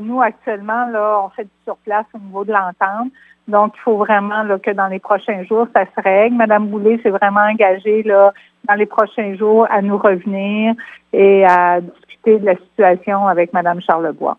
Nous, actuellement, là, on fait du surplace au niveau de l'entente. Donc, il faut vraiment que dans les prochains jours, ça se règle. Madame Boulay s'est vraiment engagée là, dans les prochains jours à nous revenir et à discuter de la situation avec Madame Charlebois.